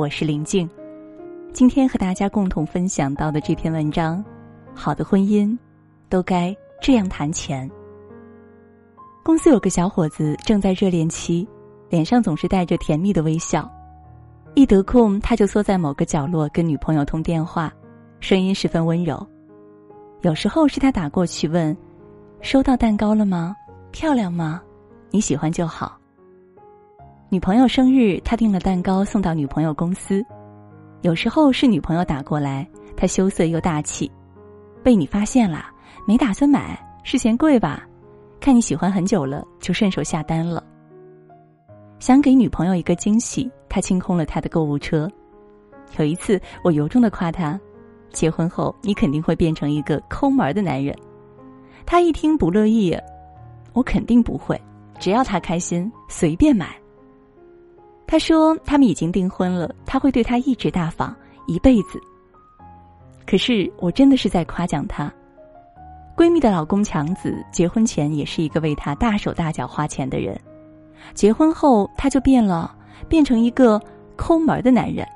我是林静。今天和大家共同分享到的这篇文章，好的婚姻都该这样谈钱。公司有个小伙子正在热恋期，脸上总是带着甜蜜的微笑，一得空他就缩在某个角落跟女朋友通电话，声音十分温柔。有时候是他打过去问：“收到蛋糕了吗？漂亮吗？你喜欢就好。”女朋友生日，他订了蛋糕送到女朋友公司。有时候是女朋友打过来，他羞涩又大气：“被你发现了，没打算买，是嫌贵吧？看你喜欢很久了，就顺手下单了。”想给女朋友一个惊喜，他清空了他的购物车。有一次，我由衷的夸他：“结婚后，你肯定会变成一个抠门的男人。”他一听不乐意：“我肯定不会，只要他开心，随便买。”他说：“他们已经订婚了，他会对他一直大方一辈子。”可是我真的是在夸奖她。闺蜜的老公强子结婚前也是一个为她大手大脚花钱的人，结婚后他就变了，变成一个抠门的男人。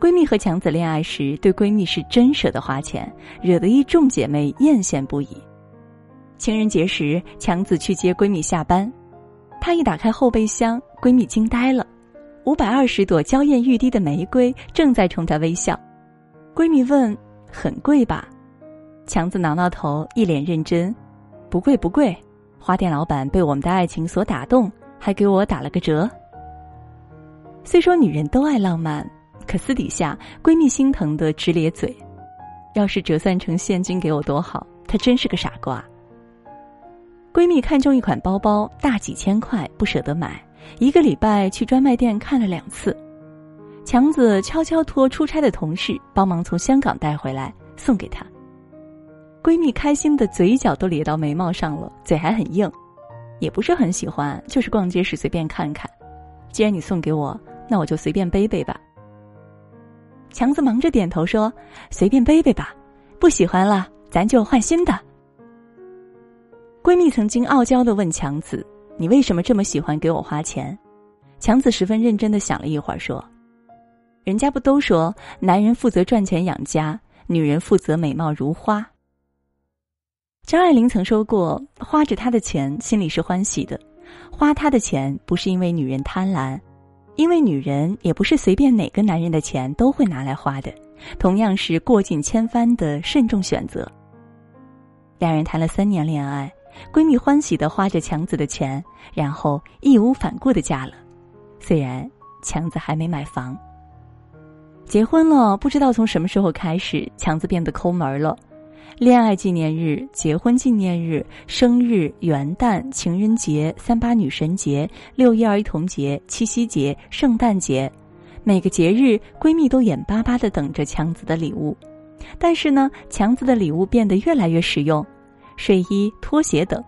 闺蜜和强子恋爱时，对闺蜜是真舍得花钱，惹得一众姐妹艳羡不已。情人节时，强子去接闺蜜下班。她一打开后备箱，闺蜜惊呆了，五百二十朵娇艳欲滴的玫瑰正在冲她微笑。闺蜜问：“很贵吧？”强子挠挠头，一脸认真：“不贵不贵，花店老板被我们的爱情所打动，还给我打了个折。”虽说女人都爱浪漫，可私底下闺蜜心疼的直咧嘴：“要是折算成现金给我多好！”她真是个傻瓜。闺蜜看中一款包包，大几千块，不舍得买，一个礼拜去专卖店看了两次。强子悄悄托出差的同事帮忙从香港带回来，送给她。闺蜜开心的嘴角都咧到眉毛上了，嘴还很硬，也不是很喜欢，就是逛街时随便看看。既然你送给我，那我就随便背背吧。强子忙着点头说：“随便背背吧，不喜欢了，咱就换新的。”闺蜜曾经傲娇的问强子：“你为什么这么喜欢给我花钱？”强子十分认真的想了一会儿，说：“人家不都说男人负责赚钱养家，女人负责美貌如花。”张爱玲曾说过：“花着他的钱，心里是欢喜的；花他的钱，不是因为女人贪婪，因为女人也不是随便哪个男人的钱都会拿来花的，同样是过尽千帆的慎重选择。”两人谈了三年恋爱。闺蜜欢喜的花着强子的钱，然后义无反顾的嫁了。虽然强子还没买房，结婚了，不知道从什么时候开始，强子变得抠门了。恋爱纪念日、结婚纪念日、生日、元旦、情人节、三八女神节、六一儿童节、七夕节、圣诞节，每个节日，闺蜜都眼巴巴的等着强子的礼物。但是呢，强子的礼物变得越来越实用。睡衣、拖鞋等。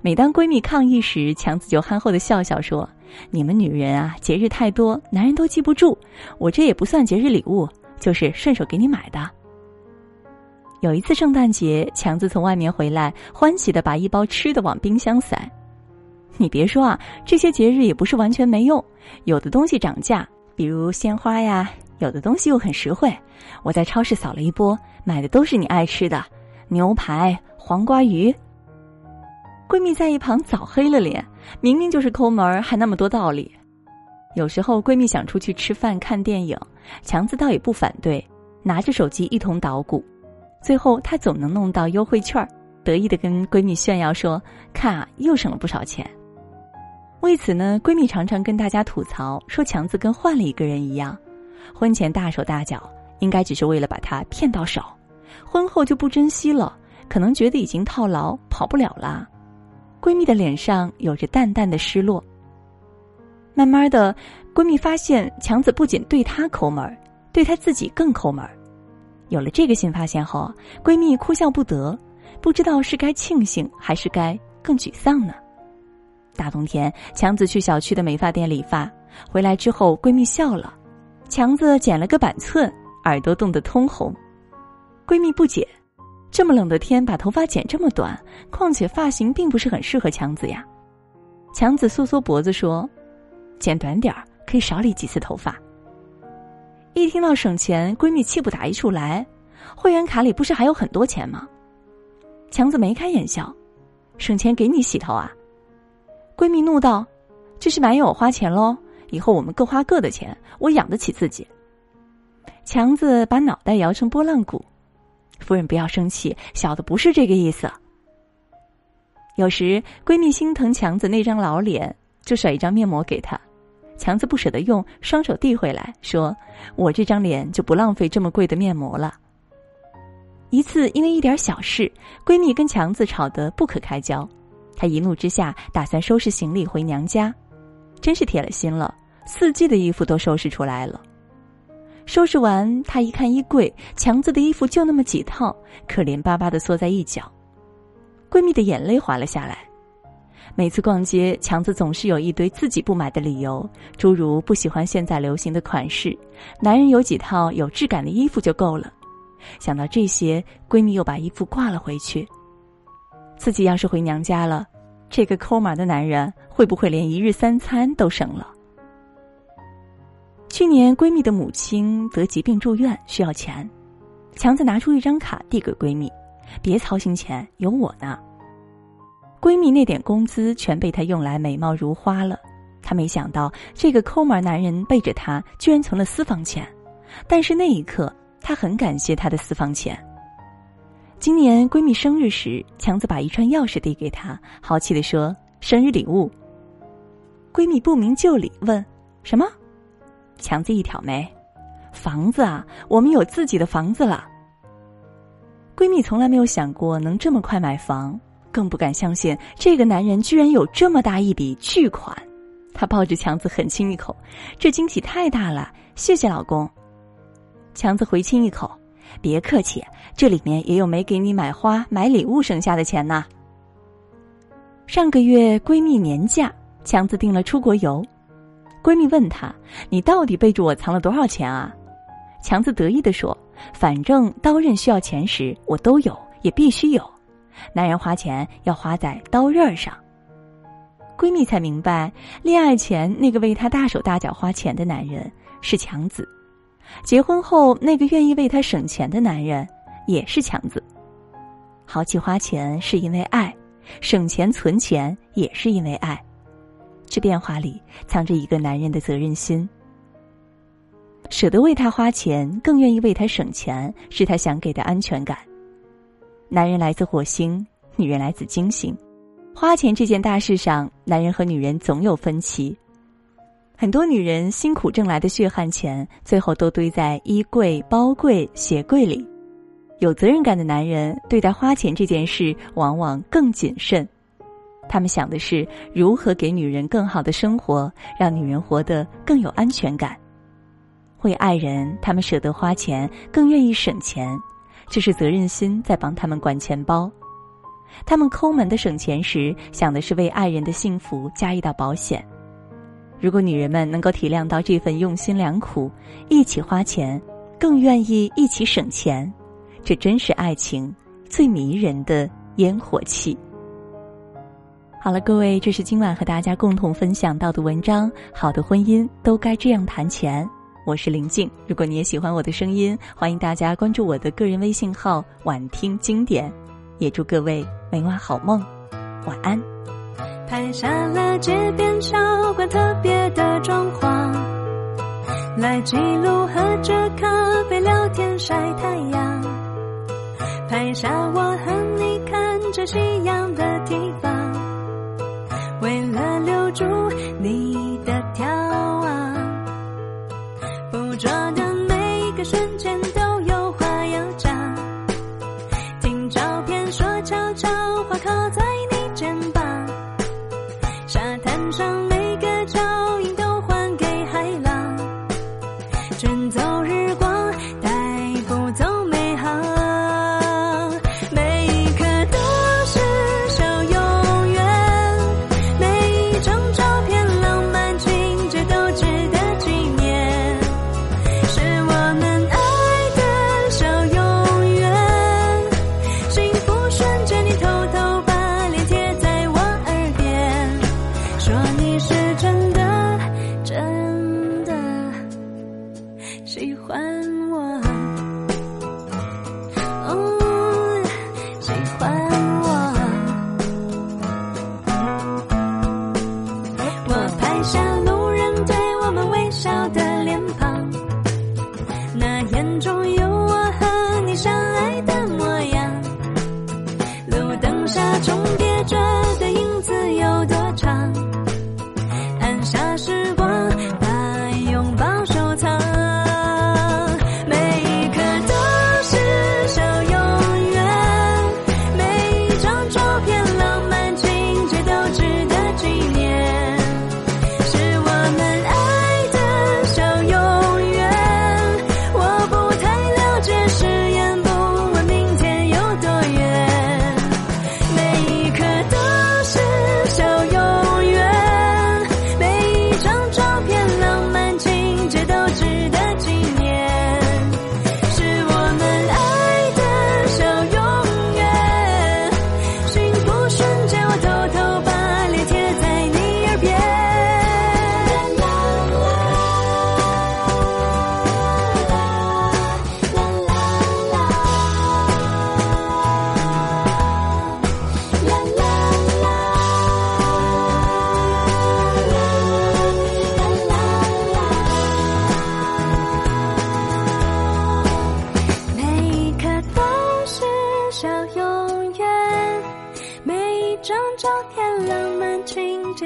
每当闺蜜抗议时，强子就憨厚的笑笑说：“你们女人啊，节日太多，男人都记不住。我这也不算节日礼物，就是顺手给你买的。”有一次圣诞节，强子从外面回来，欢喜的把一包吃的往冰箱塞。你别说啊，这些节日也不是完全没用，有的东西涨价，比如鲜花呀；有的东西又很实惠。我在超市扫了一波，买的都是你爱吃的牛排。黄瓜鱼。闺蜜在一旁早黑了脸，明明就是抠门，还那么多道理。有时候闺蜜想出去吃饭、看电影，强子倒也不反对，拿着手机一同捣鼓。最后他总能弄到优惠券，得意的跟闺蜜炫耀说：“看啊，又省了不少钱。”为此呢，闺蜜常常跟大家吐槽说：“强子跟换了一个人一样，婚前大手大脚，应该只是为了把他骗到手，婚后就不珍惜了。”可能觉得已经套牢，跑不了了。闺蜜的脸上有着淡淡的失落。慢慢的，闺蜜发现强子不仅对她抠门，对她自己更抠门。有了这个新发现后，闺蜜哭笑不得，不知道是该庆幸还是该更沮丧呢。大冬天，强子去小区的美发店理发，回来之后，闺蜜笑了。强子剪了个板寸，耳朵冻得通红。闺蜜不解。这么冷的天，把头发剪这么短，况且发型并不是很适合强子呀。强子缩缩脖子说：“剪短点儿，可以少理几次头发。一听到省钱，闺蜜气不打一处来，会员卡里不是还有很多钱吗？强子眉开眼笑，省钱给你洗头啊？闺蜜怒道：“这是埋怨我花钱喽？以后我们各花各的钱，我养得起自己。”强子把脑袋摇成拨浪鼓，夫人不要生气，小的不是这个意思。有时闺蜜心疼强子那张老脸，就甩一张面膜给他，强子不舍得用，双手递回来，说：“我这张脸就不浪费这么贵的面膜了。”一次因为一点小事，闺蜜跟强子吵得不可开交，她一怒之下打算收拾行李回娘家，真是铁了心了，四季的衣服都收拾出来了。收拾完，她一看衣柜，强子的衣服就那么几套，可怜巴巴的缩在一角。闺蜜的眼泪滑了下来。每次逛街，强子总是有一堆自己不买的理由，诸如不喜欢现在流行的款式，男人有几套有质感的衣服就够了。想到这些，闺蜜又把衣服挂了回去。自己要是回娘家了，这个抠门的男人会不会连一日三餐都省了？去年闺蜜的母亲得疾病住院，需要钱，强子拿出一张卡递给闺蜜。别操心钱，有我呢。闺蜜那点工资全被她用来美貌如花了，她没想到这个抠门男人背着她居然存了私房钱，但是那一刻她很感谢他的私房钱。今年闺蜜生日时，强子把一串钥匙递给她，豪气地说：“生日礼物。”闺蜜不明就里问：“什么？”强子一挑眉：“房子啊，我们有自己的房子了。”闺蜜从来没有想过能这么快买房，更不敢相信这个男人居然有这么大一笔巨款。她抱着强子狠亲一口，这惊喜太大了，谢谢老公。强子回亲一口，别客气，这里面也有没给你买花买礼物省下的钱呢。上个月闺蜜年假，强子订了出国游，闺蜜问她：“你到底背着我藏了多少钱啊？”强子得意的说。反正刀刃需要钱时，我都有，也必须有。男人花钱要花在刀刃上。闺蜜才明白，恋爱前那个为她大手大脚花钱的男人是强子，结婚后那个愿意为她省钱的男人也是强子。豪气花钱是因为爱，省钱存钱也是因为爱。这变化里藏着一个男人的责任心。舍得为他花钱，更愿意为他省钱，是他想给的安全感。男人来自火星，女人来自金星，花钱这件大事上，男人和女人总有分歧。很多女人辛苦挣来的血汗钱，最后都堆在衣柜、包柜、鞋柜里。有责任感的男人对待花钱这件事，往往更谨慎。他们想的是如何给女人更好的生活，让女人活得更有安全感。为爱人，他们舍得花钱，更愿意省钱，这是责任心在帮他们管钱包。他们抠门的省钱时，想的是为爱人的幸福加一道保险。如果女人们能够体谅到这份用心良苦，一起花钱，更愿意一起省钱，这真是爱情最迷人的烟火气。好了，各位，这是今晚和大家共同分享到的文章。好的婚姻都该这样谈钱。我是林静，如果你也喜欢我的声音，欢迎大家关注我的个人微信号“晚听经典”。也祝各位每晚好梦，晚安。拍下了街边小馆特别的装潢，来记录喝着咖啡聊天晒太阳。拍下我和你看着夕阳的地方，为了留住你。喜欢我，哦，喜欢我。我拍下路人对我们微笑的脸庞，那眼中有我和你相爱的模样。路灯下中。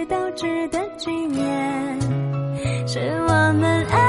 都值得纪念。是我们爱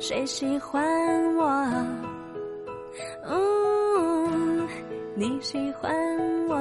谁喜欢我？哦你喜欢我？